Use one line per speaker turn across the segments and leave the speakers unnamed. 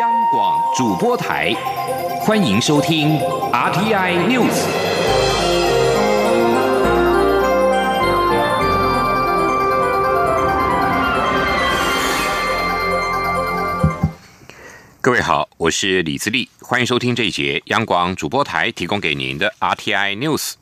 央广主播台，欢迎收听 RTI News。各位好，我是李自立，欢迎收听这一节央广主播台提供给您的 RTI News。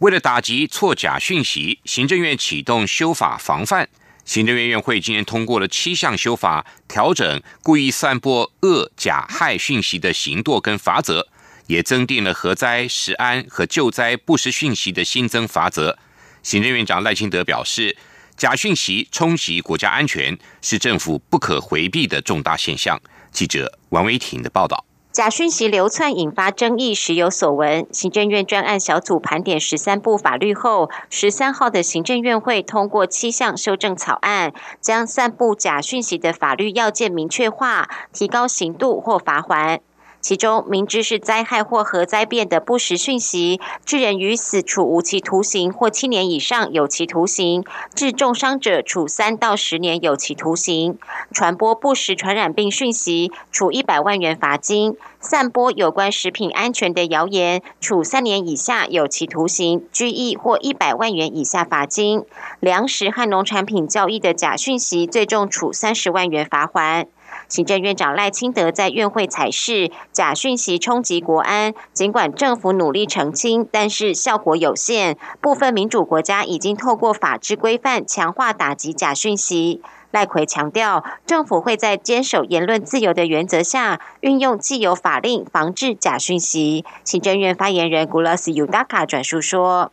为了打击错假讯息，行政院启动修法防范。行政院院会今天通过了七项修法，调整故意散播恶假害讯息的刑度跟罚则，也增订了核灾、食安和救灾不实讯息的新增罚则。行政院长赖清德表示，假讯息冲击国家安全是政府不可回避的重大现象。记者王维婷的报道。
假讯息流窜引发争议，时有所闻。行政院专案小组盘点十三部法律后，十三号的行政院会通过七项修正草案，将散布假讯息的法律要件明确化，提高刑度或罚锾。其中，明知是灾害或核灾变的不实讯息，致人于死，处无期徒刑或七年以上有期徒刑；致重伤者，处三到十年有期徒刑。传播不实传染病讯息，处一百万元罚金；散播有关食品安全的谣言，处三年以下有期徒刑、拘役或一百万元以下罚金。粮食和农产品交易的假讯息，最重处三十万元罚款。行政院长赖清德在院会采示，假讯息冲击国安，尽管政府努力澄清，但是效果有限。部分民主国家已经透过法制规范强化打击假讯息。赖奎强调，政府会在坚守言论自由的原则下，运用既有法令防治假讯息。行政院发言人古拉斯尤达卡转述说。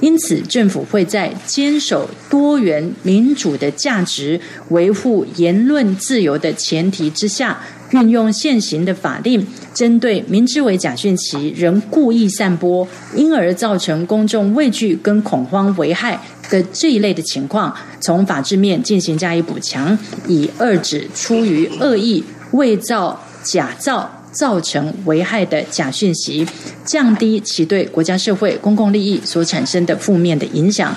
因此，政府会在坚守多元民主的价值、维护言论自由的前提之下，运用现行的法令，针对明知为假讯息仍故意散播，因而造成公众畏惧跟恐慌危害的这一类的情况，从法制面进行加以补强，以遏止出于恶意伪造、假造。造成危害的假讯息，降低其对国家社会公共利益所产生的负面的影响。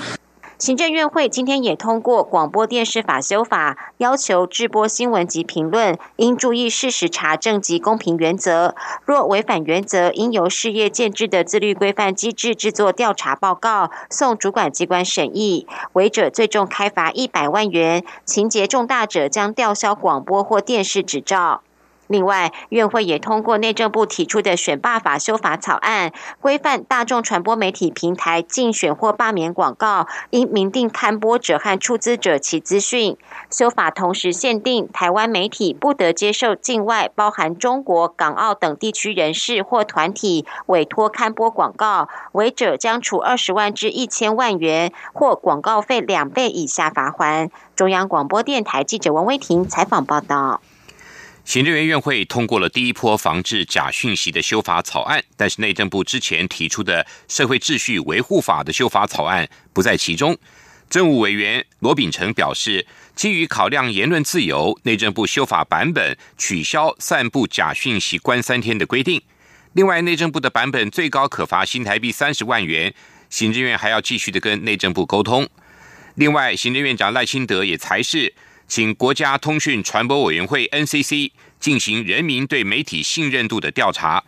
行政院会今天也通过广播电视法修法，要求直播新闻及评论应注意事实查证及公平原则，若违反原则，应由事业建制的自律规范机制制作调查报告，送主管机关审议，违者最重开罚一百万元，情节重大者将吊销广播或电视执照。另外，院会也通过内政部提出的选罢法修法草案，规范大众传播媒体平台竞选或罢免广告，应明定刊播者和出资者其资讯。修法同时限定，台湾媒体不得接受境外（包含中国、港澳等地区）人士或团体委托刊播广告，违者将处二十万至一千万元，或广告费两倍以下罚款。中央广播电台记者王威婷采访报道。
行政院院会通过了第一波防治假讯息的修法草案，但是内政部之前提出的社会秩序维护法的修法草案不在其中。政务委员罗秉成表示，基于考量言论自由，内政部修法版本取消散布假讯息关三天的规定。另外，内政部的版本最高可罚新台币三十万元，行政院还要继续的跟内政部沟通。另外，行政院长赖清德也才是。请国家通讯传播委员会 NCC 进行人民对媒体信任度的调查。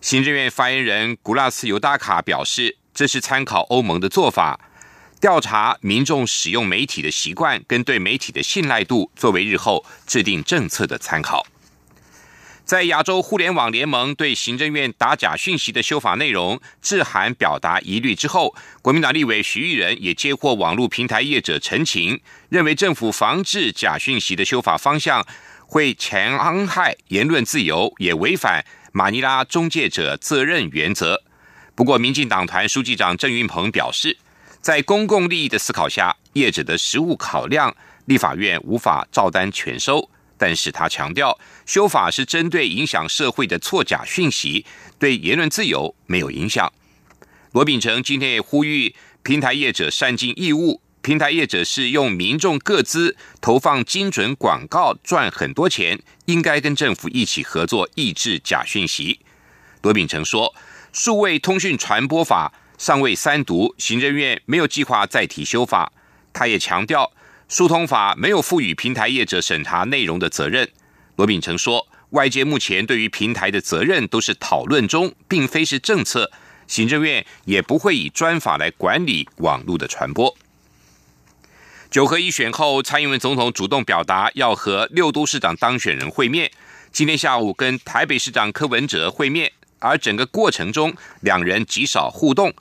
行政院发言人古拉斯尤达卡表示，这是参考欧盟的做法，调查民众使用媒体的习惯跟对媒体的信赖度，作为日后制定政策的参考。在亚洲互联网联盟对行政院打假讯息的修法内容致函表达疑虑之后，国民党立委徐玉仁也接获网络平台业者陈情，认为政府防治假讯息的修法方向会强害言论自由，也违反马尼拉中介者责任原则。不过，民进党团书记长郑云鹏表示，在公共利益的思考下，业者的实务考量，立法院无法照单全收。但是他强调，修法是针对影响社会的错假讯息，对言论自由没有影响。罗秉成今天也呼吁平台业者善尽义务，平台业者是用民众各资投放精准广告赚很多钱，应该跟政府一起合作抑制假讯息。罗秉成说，数位通讯传播法尚未三读，行政院没有计划再提修法。他也强调。疏通法没有赋予平台业者审查内容的责任。罗秉成说，外界目前对于平台的责任都是讨论中，并非是政策。行政院也不会以专法来管理网络的传播。九合一选后，蔡英文总统主动表达要和六都市长当选人会面。今天下午跟台北市长柯文哲会面，而整个过程中两人极少互动，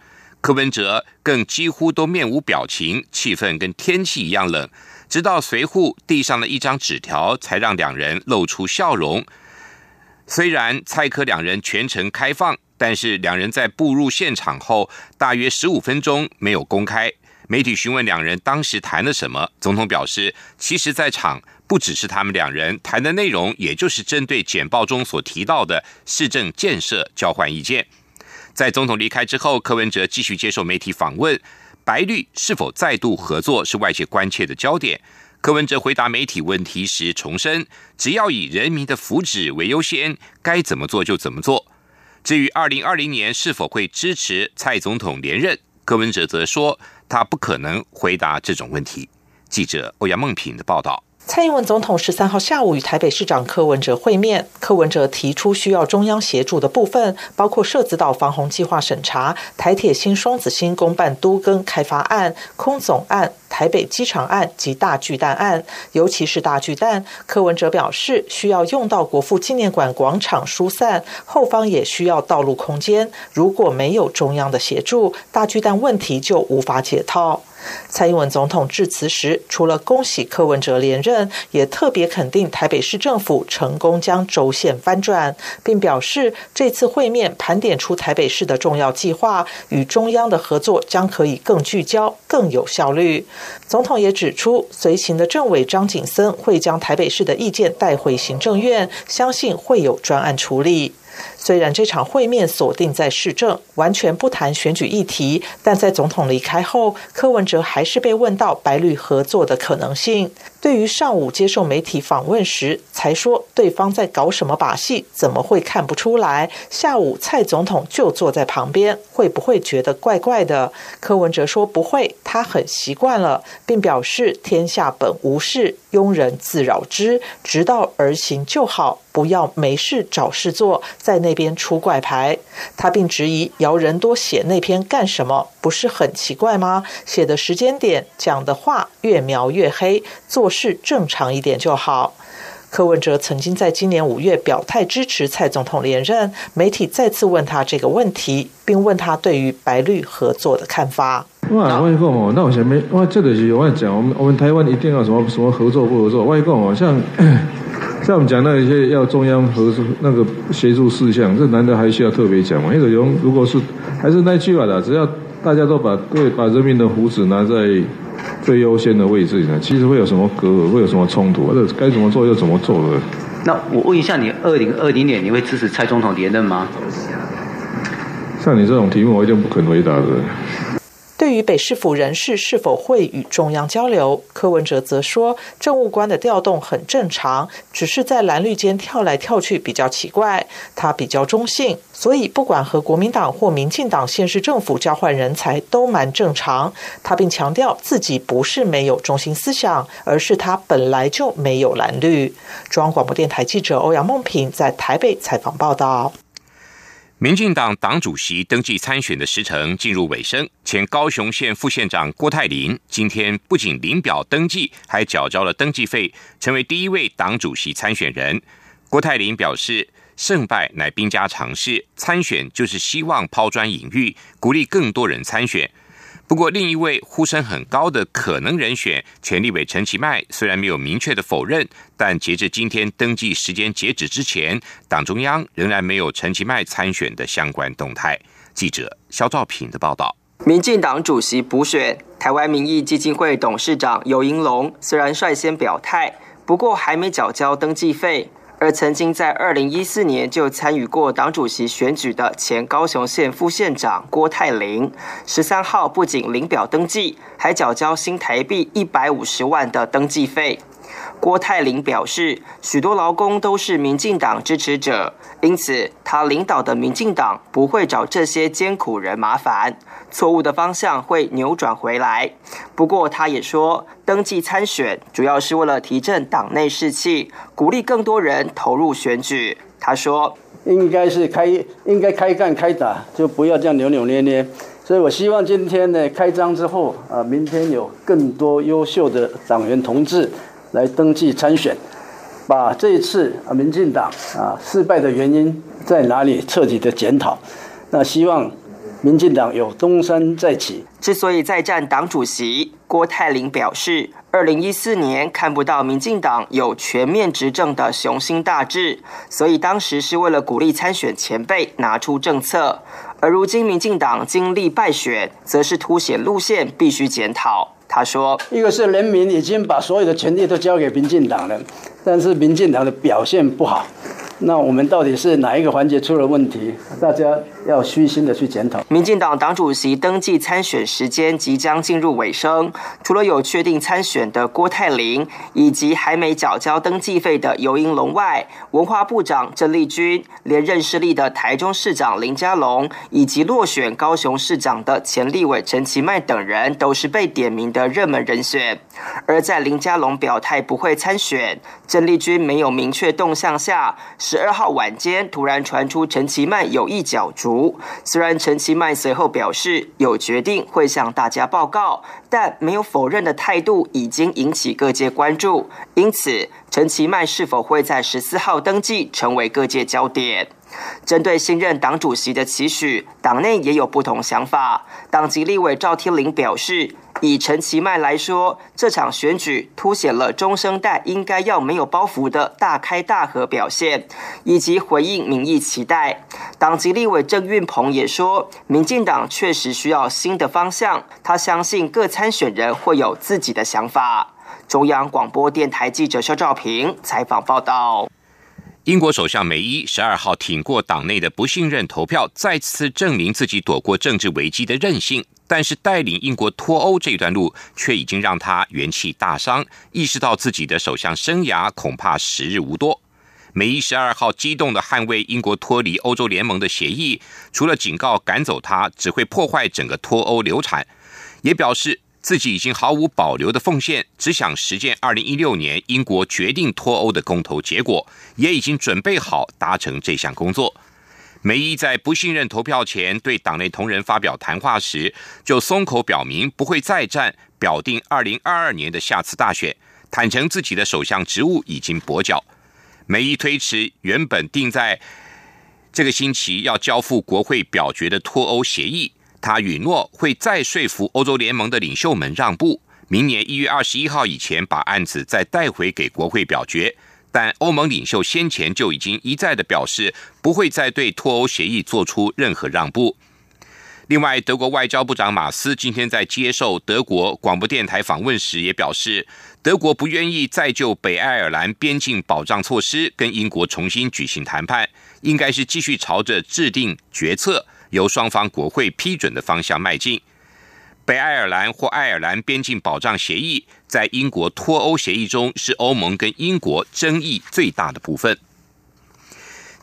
柯文哲更几乎都面无表情，气氛跟天气一样冷。直到随扈递上了一张纸条，才让两人露出笑容。虽然蔡柯两人全程开放。但是两人在步入现场后，大约十五分钟没有公开。媒体询问两人当时谈了什么，总统表示，其实在场不只是他们两人谈的内容，也就是针对简报中所提到的市政建设交换意见。在总统离开之后，柯文哲继续接受媒体访问，白绿是否再度合作是外界关切的焦点。柯文哲回答媒体问题时重申，只要以人民的福祉为优先，该怎么做就怎么做。至于二零二零年是否会支持蔡总统连任，柯文哲则说他不可能回答这种问题。记者欧阳梦平的报道。
蔡英文总统十三号下午与台北市长柯文哲会面，柯文哲提出需要中央协助的部分，包括社子岛防洪计划审查、台铁新双子星公办都更开发案、空总案、台北机场案及大巨蛋案。尤其是大巨蛋，柯文哲表示需要用到国父纪念馆广场疏散，后方也需要道路空间。如果没有中央的协助，大巨蛋问题就无法解套。蔡英文总统致辞时，除了恭喜柯文哲连任，也特别肯定台北市政府成功将轴线翻转，并表示这次会面盘点出台北市的重要计划，与中央的合作将可以更聚焦、更有效率。总统也指出，随行的政委张景森会将台北市的意见带回行政院，相信会有专案处理。虽然这场会面锁定在市政，完全不谈选举议题，但在总统离开后，柯文哲还是被问到白绿合作的可能性。对于上午接受媒体访问时才说对方在搞什么把戏，怎么会看不出来？下午蔡总统就坐在旁边，会不会觉得怪怪的？柯文哲说不会，他很习惯了，并表示天下本无事，庸人自扰之，直道而行就好，不要没事找事做，在那边出怪牌。他并质疑姚仁多写那篇干什么？不是很奇怪吗？写的时间点，讲的话越描越黑，做。是正常一点就好。柯文哲曾经在今年五月表态支持蔡总统连任，媒体再次问他这个问题，并问他对于白绿合作的看法。
哇，外公哦，那我前面哇，这个是我讲，我们我们台湾一定要什么什么合作不合作？外公哦，像 像我们讲那一些要中央合作那个协助事项，这难道还需要特别讲吗？那个用如果是还是那句话的，只要大家都把对把人民的福祉拿在。最优先的位置呢？其实会有什么隔阂，会有什么冲突？或者该怎么做就怎么做了？
那我问一下，你二零二零年你会支持蔡总统连任吗？
像你这种题目，我一定不肯回答的。
对于北市府人士是否会与中央交流，柯文哲则说，政务官的调动很正常，只是在蓝绿间跳来跳去比较奇怪。他比较中性，所以不管和国民党或民进党县市政府交换人才都蛮正常。他并强调自己不是没有中心思想，而是他本来就没有蓝绿。中央广播电台记者欧阳梦平在台北采访报道。
民进党党主席登记参选的时程进入尾声，前高雄县副县长郭泰林今天不仅领表登记，还缴交了登记费，成为第一位党主席参选人。郭泰林表示，胜败乃兵家常事，参选就是希望抛砖引玉，鼓励更多人参选。不过，另一位呼声很高的可能人选前立委陈其迈，虽然没有明确的否认，但截至今天登记时间截止之前，党中央仍然没有陈其迈参选的相关动态。记者肖兆平的报道。
民进党主席补选，台湾民意基金会董事长尤英龙虽然率先表态，不过还没缴交登记费。而曾经在二零一四年就参与过党主席选举的前高雄县副县长郭泰林，十三号不仅领表登记，还缴交新台币一百五十万的登记费。郭泰林表示，许多劳工都是民进党支持者，因此他领导的民进党不会找这些艰苦人麻烦，错误的方向会扭转回来。不过，他也说，登记参选主要是为了提振党内士气，鼓励更多人投入选举。他说，
应该是开，应该开干开打，就不要这样扭扭捏捏。所以我希望今天呢开张之后啊，明天有更多优秀的党员同志。来登记参选，把这一次啊民进党啊失败的原因在哪里彻底的检讨。那希望民进党有东山再起。
之所以再战党主席，郭泰林表示，二零一四年看不到民进党有全面执政的雄心大志，所以当时是为了鼓励参选前辈拿出政策。而如今民进党经历败选，则是凸显路线必须检讨。他说：“
一个是人民已经把所有的权利都交给民进党了，但是民进党的表现不好。”那我们到底是哪一个环节出了问题？大家要虚心的去检讨。
民进党党主席登记参选时间即将进入尾声，除了有确定参选的郭泰林，以及还没缴交登记费的尤英龙外，文化部长郑丽君、连任失利的台中市长林佳龙，以及落选高雄市长的前立委陈其迈等人，都是被点名的热门人选。而在林佳龙表态不会参选，郑丽君没有明确动向下。十二号晚间，突然传出陈其迈有意角逐。虽然陈其迈随后表示有决定会向大家报告，但没有否认的态度已经引起各界关注。因此，陈其迈是否会在十四号登记，成为各界焦点。针对新任党主席的期许，党内也有不同想法。党籍立委赵天麟表示。以陈其迈来说，这场选举凸显了中生代应该要没有包袱的大开大合表现，以及回应民意期待。党籍立委郑运鹏也说，民进党确实需要新的方向，他相信各参选人会有自己的想法。中央广播电台记者肖兆平采访报道。
英国首相梅伊十二号挺过党内的不信任投票，再次证明自己躲过政治危机的韧性。但是带领英国脱欧这段路，却已经让他元气大伤，意识到自己的首相生涯恐怕时日无多。梅伊十二号激动的捍卫英国脱离欧洲联盟的协议，除了警告赶走他只会破坏整个脱欧流产，也表示自己已经毫无保留的奉献，只想实践二零一六年英国决定脱欧的公投结果，也已经准备好达成这项工作。梅伊在不信任投票前对党内同仁发表谈话时，就松口表明不会再战，表定二零二二年的下次大选，坦诚自己的首相职务已经跛脚。梅伊推迟原本定在这个星期要交付国会表决的脱欧协议，他允诺会再说服欧洲联盟的领袖们让步，明年一月二十一号以前把案子再带回给国会表决。但欧盟领袖先前就已经一再的表示，不会再对脱欧协议做出任何让步。另外，德国外交部长马斯今天在接受德国广播电台访问时，也表示，德国不愿意再就北爱尔兰边境保障措施跟英国重新举行谈判，应该是继续朝着制定决策、由双方国会批准的方向迈进。北爱尔兰或爱尔兰边境保障协议在英国脱欧协议中是欧盟跟英国争议最大的部分。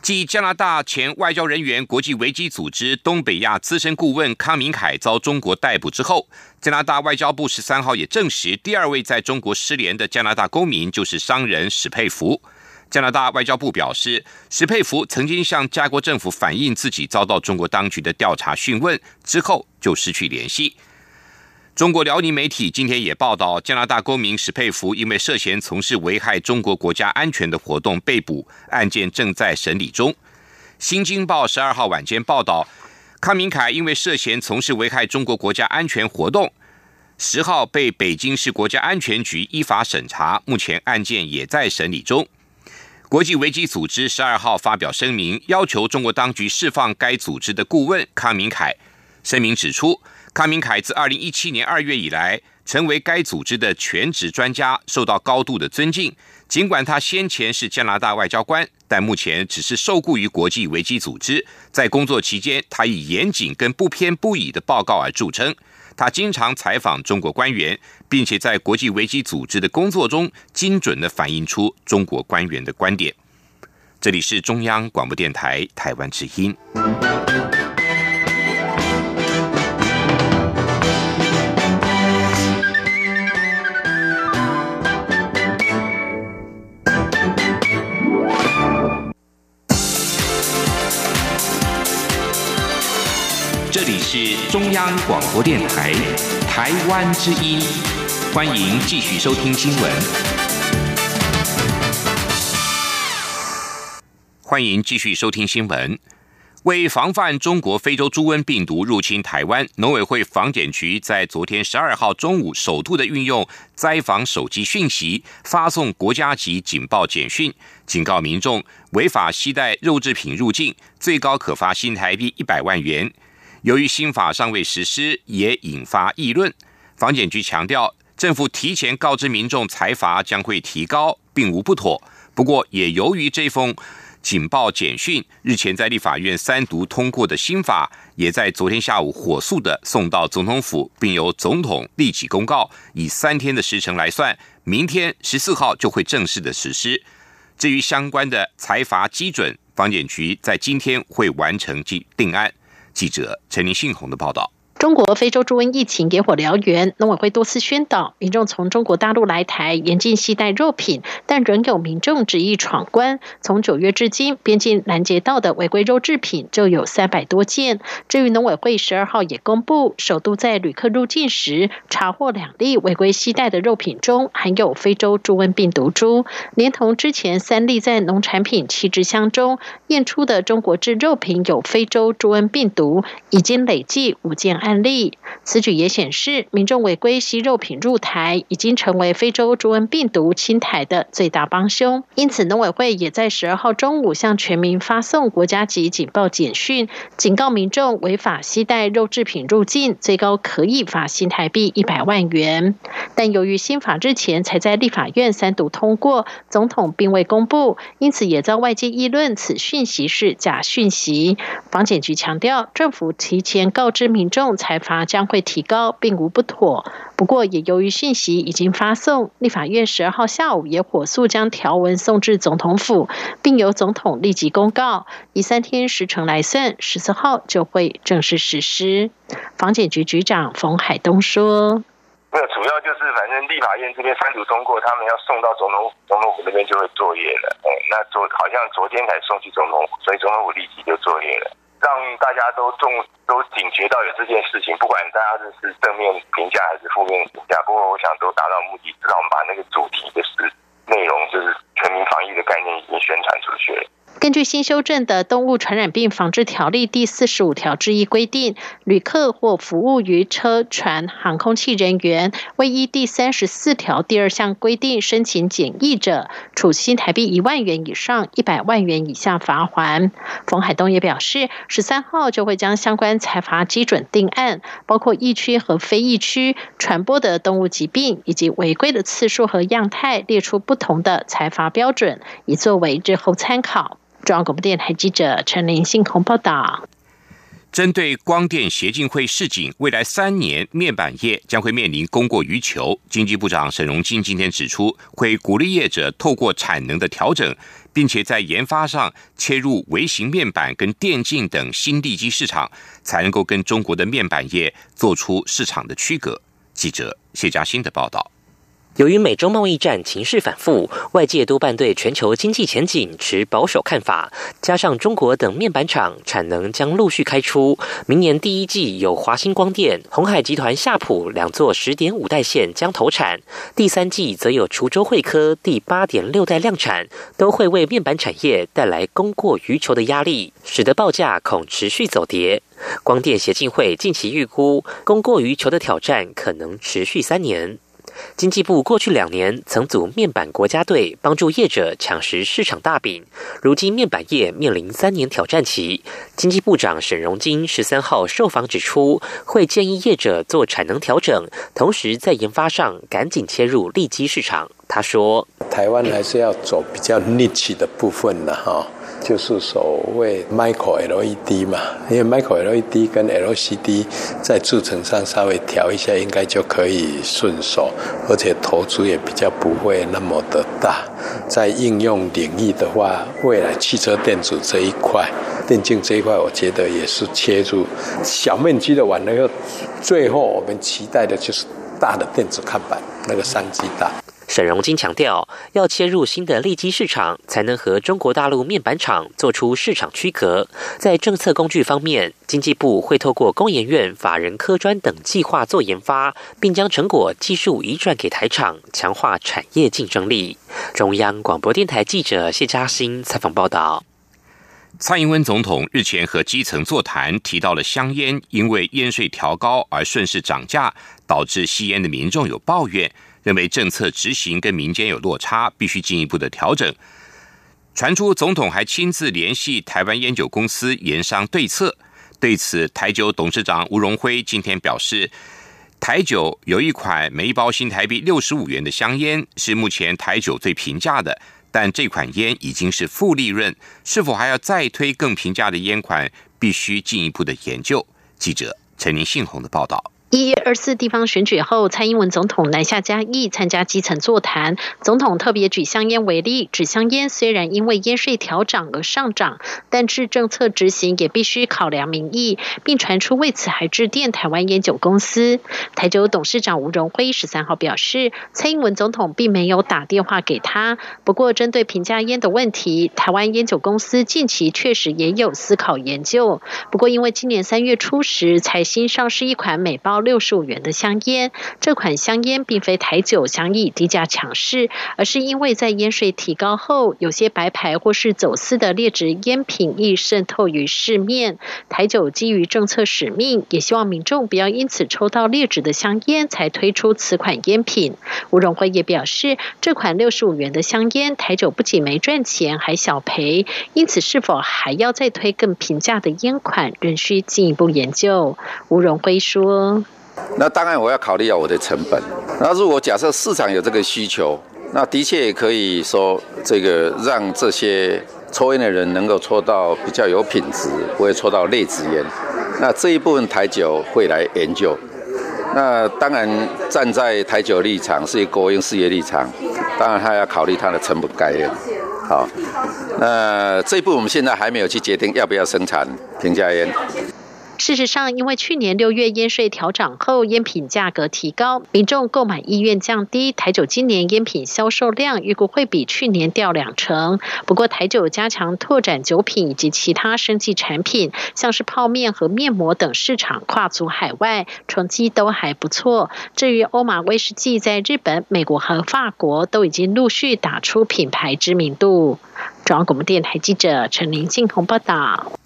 继加拿大前外交人员、国际危机组织东北亚资深顾问康明凯遭中国逮捕之后，加拿大外交部十三号也证实，第二位在中国失联的加拿大公民就是商人史佩福。加拿大外交部表示，史佩福曾经向加国政府反映自己遭到中国当局的调查讯问，之后就失去联系。中国辽宁媒体今天也报道，加拿大公民史佩福因为涉嫌从事危害中国国家安全的活动被捕，案件正在审理中。新京报十二号晚间报道，康明凯因为涉嫌从事危害中国国家安全活动，十号被北京市国家安全局依法审查，目前案件也在审理中。国际危机组织十二号发表声明，要求中国当局释放该组织的顾问康明凯。声明指出。康明凯自二零一七年二月以来，成为该组织的全职专家，受到高度的尊敬。尽管他先前是加拿大外交官，但目前只是受雇于国际危机组织。在工作期间，他以严谨跟不偏不倚的报告而著称。他经常采访中国官员，并且在国际危机组织的工作中精准的反映出中国官员的观点。这里是中央广播电台台湾之音。是中央广播电台台湾之音，欢迎继续收听新闻。欢迎继续收听新闻。为防范中国非洲猪瘟病毒入侵台湾，农委会防检局在昨天十二号中午首度的运用灾防手机讯息，发送国家级警报简讯，警告民众违法携带肉制品入境，最高可罚新台币一百万元。由于新法尚未实施，也引发议论。房检局强调，政府提前告知民众财阀将会提高，并无不妥。不过，也由于这封警报简讯日前在立法院三读通过的新法，也在昨天下午火速的送到总统府，并由总统立即公告，以三天的时程来算，明天十四号就会正式的实施。至于相关的财阀基准，房检局在今天会完成定定案。记者陈林信宏的报道。
中国非洲猪瘟疫情野火燎原，农委会多次宣导民众从中国大陆来台严禁携带肉品，但仍有民众执意闯关。从九月至今，边境拦截到的违规肉制品就有三百多件。至于农委会十二号也公布，首度在旅客入境时查获两例违规携带的肉品中含有非洲猪瘟病毒株，连同之前三例在农产品弃置箱中验出的中国制肉品有非洲猪瘟病毒，已经累计五件案。案例，此举也显示，民众违规吸肉品入台，已经成为非洲猪瘟病毒侵台的最大帮凶。因此，农委会也在十二号中午向全民发送国家级警报简讯，警告民众违法携带肉制品入境，最高可以罚新台币一百万元。但由于新法日前才在立法院三读通过，总统并未公布，因此也遭外界议论此讯息是假讯息。防检局强调，政府提前告知民众。财罚将会提高，并无不妥。不过，也由于讯息已经发送，立法院十二号下午也火速将条文送至总统府，并由总统立即公告。以三天时程来算，十四号就会正式实施。房检局局长冯海东说：“
没有主要就是反正立法院这边三读通过，他们要送到总统总统府那边就会作业了。哎，那昨好像昨天才送去总统府，所以总统府立即就作业了。”让大家都重都警觉到有这件事情，不管大家是是正面评价还是负面评价，不过我想都达到目的，至少我们把那个主题就是内容，就是全民防疫的概念已经宣传出去了。
根据新修正的《动物传染病防治条例》第四十五条之一规定，旅客或服务于车船、航空器人员，未依第三十四条第二项规定申请检疫者，处新台币一万元以上一百万元以下罚款。冯海东也表示，十三号就会将相关财罚基准定案，包括疫区和非疫区传播的动物疾病以及违规的次数和样态，列出不同的财罚标准，以作为日后参考。中央广播电台记者陈林信鸿报道：
针对光电协进会市井，未来三年面板业将会面临供过于求。经济部长沈荣金今天指出，会鼓励业者透过产能的调整，并且在研发上切入微型面板跟电竞等新地基市场，才能够跟中国的面板业做出市场的区隔。记者谢嘉欣的报道。
由于美中贸易战情势反复，外界多半对全球经济前景持保守看法。加上中国等面板厂产能将陆续开出，明年第一季有华星光电、红海集团夏普两座十点五代线将投产，第三季则有滁州汇科第八点六代量产，都会为面板产业带来供过于求的压力，使得报价恐持续走跌。光电协进会近期预估，供过于求的挑战可能持续三年。经济部过去两年曾组面板国家队，帮助业者抢食市场大饼。如今面板业面临三年挑战期，经济部长沈荣金十三号受访指出，会建议业者做产能调整，同时在研发上赶紧切入利基市场。他说：“台湾还是要走比较 niche 的部分的哈，就
是所谓 micro LED 嘛，因为 micro LED 跟 LCD 在制程上稍微调一下，应该就可以顺手，而且投资也比较不会那么的大。在应用领域的话，未来汽车电子这一块、电竞这一块，我觉得也是切入小面积的完了以后，最后我们期待的就是大的电子看板，那个商机大。
沈荣金强调，要切入新的利基市场，才能和中国大陆面板厂做出市场区隔。在政策工具方面，经济部会透过工研院、法人科专等计划做研发，并将成果技术移转给台厂，强化产业竞争力。中央广播电台记者谢嘉欣采访报道。
蔡英文总统日前和基层座谈，提到了香烟因为烟税调高而顺势涨价，导致吸烟的民众有抱怨。认为政策执行跟民间有落差，必须进一步的调整。传出总统还亲自联系台湾烟酒公司研商对策。对此，台酒董事长吴荣辉今天表示，台酒有一款每包新台币六十五元的香烟，是目前台酒最平价的，但这款烟已经是负利润，是否还要再推更平价的烟款，必须进一步的研究。记者陈林信宏的报道。
一月二四地方选举后，蔡英文总统南下嘉义参加基层座谈。总统特别举香烟为例，指香烟虽然因为烟税调涨而上涨，但是政策执行也必须考量民意，并传出为此还致电台湾烟酒公司。台酒董事长吴荣辉十三号表示，蔡英文总统并没有打电话给他。不过，针对平价烟的问题，台湾烟酒公司近期确实也有思考研究。不过，因为今年三月初时才新上市一款美包六十五元的香烟，这款香烟并非台酒想以低价抢市，而是因为在烟税提高后，有些白牌或是走私的劣质烟品易渗透于市面。台酒基于政策使命，也希望民众不要因此抽到劣质的香烟才推出此款烟品。吴荣辉也表示，这款六十五元的香烟，台酒不仅没赚钱，还小赔，因此是否还要再推更平价的烟款，仍需进一步研究。吴荣辉说。
那当然，我要考虑要我的成本。那如果假设市场有这个需求，那的确也可以说，这个让这些抽烟的人能够抽到比较有品质，不会抽到劣质烟。那这一部分台酒会来研究。那当然，站在台酒立场，是以国营事业立场，当然他要考虑它的成本概念。好，那这一步我们现在还没有去决定要不要生产平价烟。
事实上，因为去年六月烟税调涨后，烟品价格提高，民众购买意愿降低。台酒今年烟品销售量预估会比去年掉两成。不过，台酒加强拓展酒品以及其他生计产品，像是泡面和面膜等市场跨足海外，成绩都还不错。至于欧马威士忌，在日本、美国和法国都已经陆续打出品牌知名度。中央广播电台记者陈林静宏报道。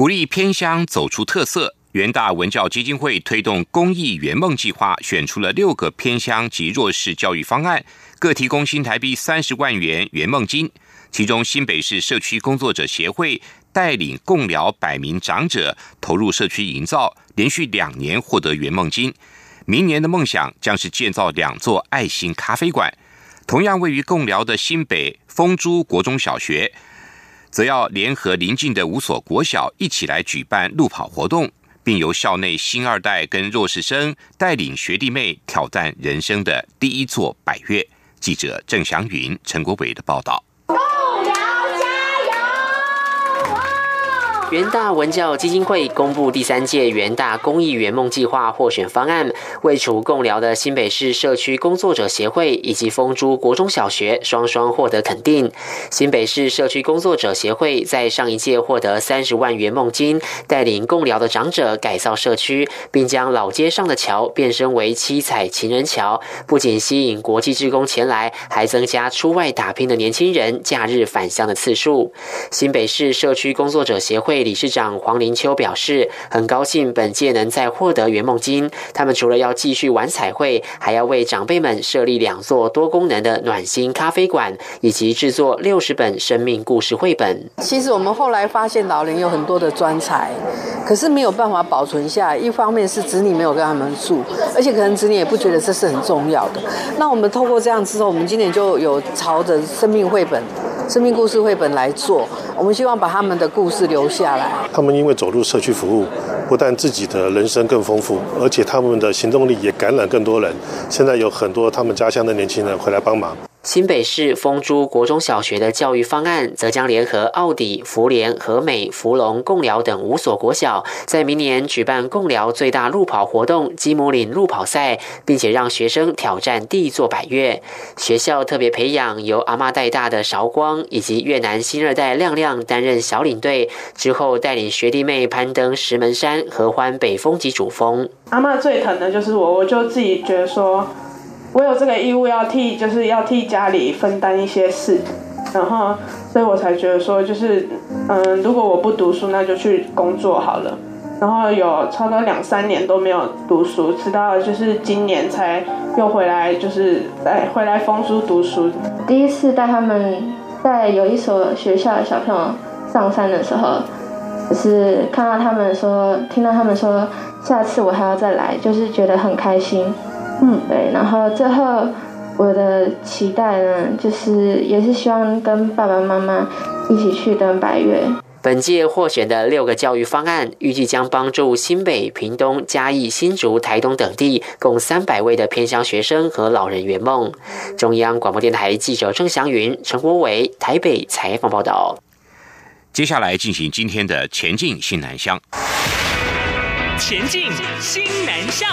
鼓励偏乡走出特色，元大文教基金会推动公益圆梦计划，选出了六个偏乡及弱势教育方案，各提供新台币三十万元圆梦金。其中，新北市社区工作者协会带领共疗百名长者投入社区营造，连续两年获得圆梦金。明年的梦想将是建造两座爱心咖啡馆。同样位于共疗的新北丰珠国中小学。则要联合邻近的五所国小一起来举办路跑活动，并由校内新二代跟弱势生带领学弟妹挑战人生的第一座百越。记者郑祥云、陈国伟的报道。
元大文教基金会公布第三届元大公益圆梦计划获选方案，为除共寮的新北市社区工作者协会以及丰珠国中小学双双获得肯定。新北市社区工作者协会在上一届获得三十万元梦金，带领共寮的长者改造社区，并将老街上的桥变身为七彩情人桥，不仅吸引国际职工前来，还增加出外打拼的年轻人假日返乡的次数。新北市社区工作者协会。理事长黄林秋表示，很高兴本届能再获得圆梦金。他们除了要继续玩彩绘，还要为长辈们设立两座多功能的暖心咖啡馆，以及制作六十本生命故事绘本。
其实我们后来发现，老林有很多的专才，可是没有办法保存下。一方面是子女没有跟他们住，而且可能子女也不觉得这是很重要的。那我们透过这样之后，我们今年就有朝着生命绘本。生命故事绘本来做。我们希望把他们的故事留下来。
他们因为走入社区服务，不但自己的人生更丰富，而且他们的行动力也感染更多人。现在有很多他们家乡的年轻人会来帮忙。
新北市丰珠国中小学的教育方案，则将联合奥迪、福联、和美、福隆、共寮等五所国小，在明年举办共寮最大路跑活动——基姆岭路跑赛，并且让学生挑战第一座百越。学校特别培养由阿妈带大的韶光，以及越南新二代亮亮担任小领队，之后带领学弟妹攀登石门山、合欢北峰及主峰。
阿妈最疼的就是我，我就自己觉得说。我有这个义务要替，就是要替家里分担一些事，然后，所以我才觉得说，就是，嗯，如果我不读书，那就去工作好了。然后有差不多两三年都没有读书，直到就是今年才又回来，就是在回来丰书读书。
第一次带他们在有一所学校的小朋友上山的时候，就是看到他们说，听到他们说，下次我还要再来，就是觉得很开心。嗯，对，然后最后我的期待呢，就是也是希望跟爸爸妈妈一起去登百越。
本届获选的六个教育方案，预计将帮助新北、屏东、嘉义、新竹、台东等地共三百位的偏乡学生和老人圆梦。中央广播电台记者郑祥云、陈国伟台北采访报道。
接下来进行今天的前进新南向。前进新南向。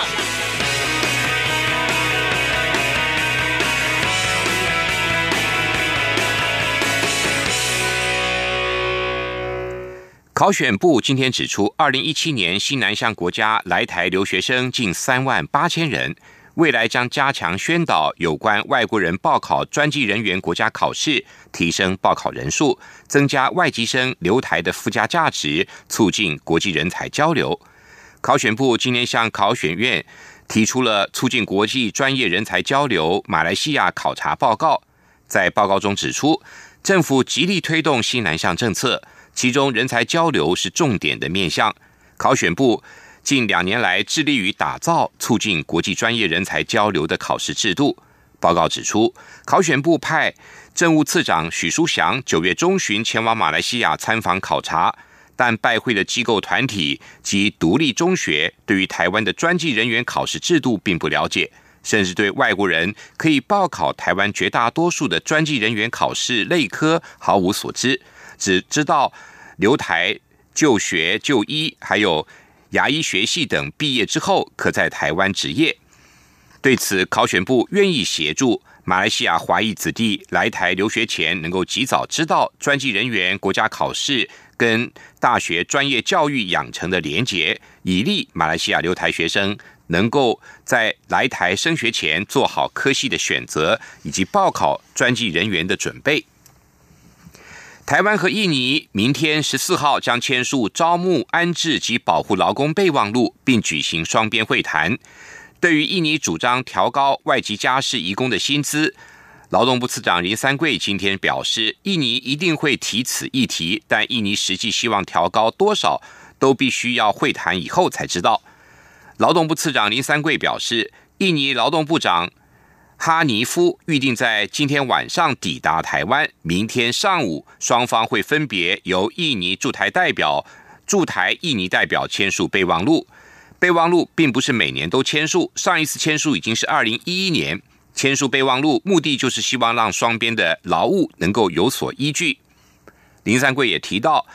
考选部今天指出，二零一七年新南向国家来台留学生近三万八千人，未来将加强宣导有关外国人报考专技人员国家考试，提升报考人数，增加外籍生留台的附加价值，促进国际人才交流。考选部今天向考选院提出了促进国际专业人才交流马来西亚考察报告，在报告中指出，政府极力推动新南向政策。其中，人才交流是重点的面向。考选部近两年来致力于打造促进国际专业人才交流的考试制度。报告指出，考选部派政务次长许书祥九月中旬前往马来西亚参访考察，但拜会的机构团体及独立中学对于台湾的专技人员考试制度并不了解，甚至对外国人可以报考台湾绝大多数的专技人员考试类科毫无所知。只知道留台就学就医，还有牙医学系等毕业之后可在台湾执业。对此，考选部愿意协助马来西亚华裔子弟来台留学前，能够及早知道专技人员国家考试跟大学专业教育养成的连结，以利马来西亚留台学生能够在来台升学前做好科系的选择，以及报考专技人员的准备。台湾和印尼明天十四号将签署招募、安置及保护劳工备忘录，并举行双边会谈。对于印尼主张调高外籍家事移工的薪资，劳动部次长林三桂今天表示，印尼一定会提此议题，但印尼实际希望调高多少，都必须要会谈以后才知道。劳动部次长林三桂表示，印尼劳动部长。哈尼夫预定在今天晚上抵达台湾，明天上午双方会分别由印尼驻台代表、驻台印尼代表签署备忘录。备忘录并不是每年都签署，上一次签署已经是二零一一年。签署备忘录目的就是希望让双边的劳务能够有所依据。林三桂也提到。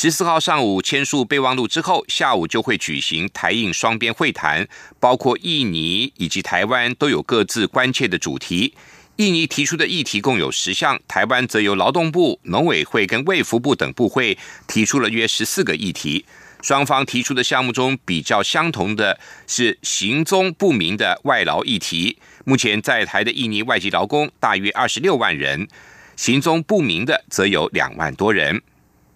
十四号上午签署备忘录之后，下午就会举行台印双边会谈，包括印尼以及台湾都有各自关切的主题。印尼提出的议题共有十项，台湾则由劳动部、农委会跟卫福部等部会提出了约十四个议题。双方提出的项目中比较相同的是行踪不明的外劳议题。目前在台的印尼外籍劳工大约二十六万人，行踪不明的则有两万多人。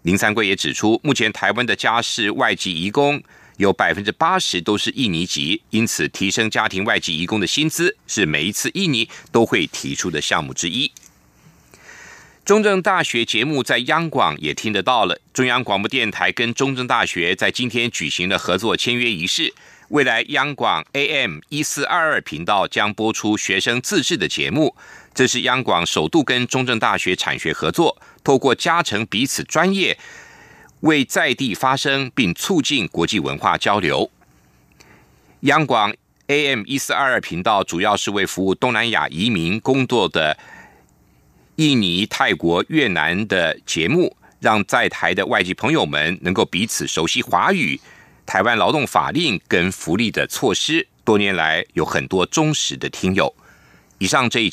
林三桂也指出，目前台湾的家事外籍移工有百分之八十都是印尼籍，因此提升家庭外籍移工的薪资是每一次印尼都会提出的项目之一。中正大学节目在央广也听得到了，中央广播电台跟中正大学在今天举行了合作签约仪式，未来央广 AM 一四二二频道将播出学生自制的节目。这是央广首度跟中正大学产学合作，透过加成彼此专业，为在地发声，并促进国际文化交流。央广 AM 一四二二频道主要是为服务东南亚移民工作的印尼、泰国、越南的节目，让在台的外籍朋友们能够彼此熟悉华语、台湾劳动法令跟福利的措施。多年来有很多忠实的听友。以上这一。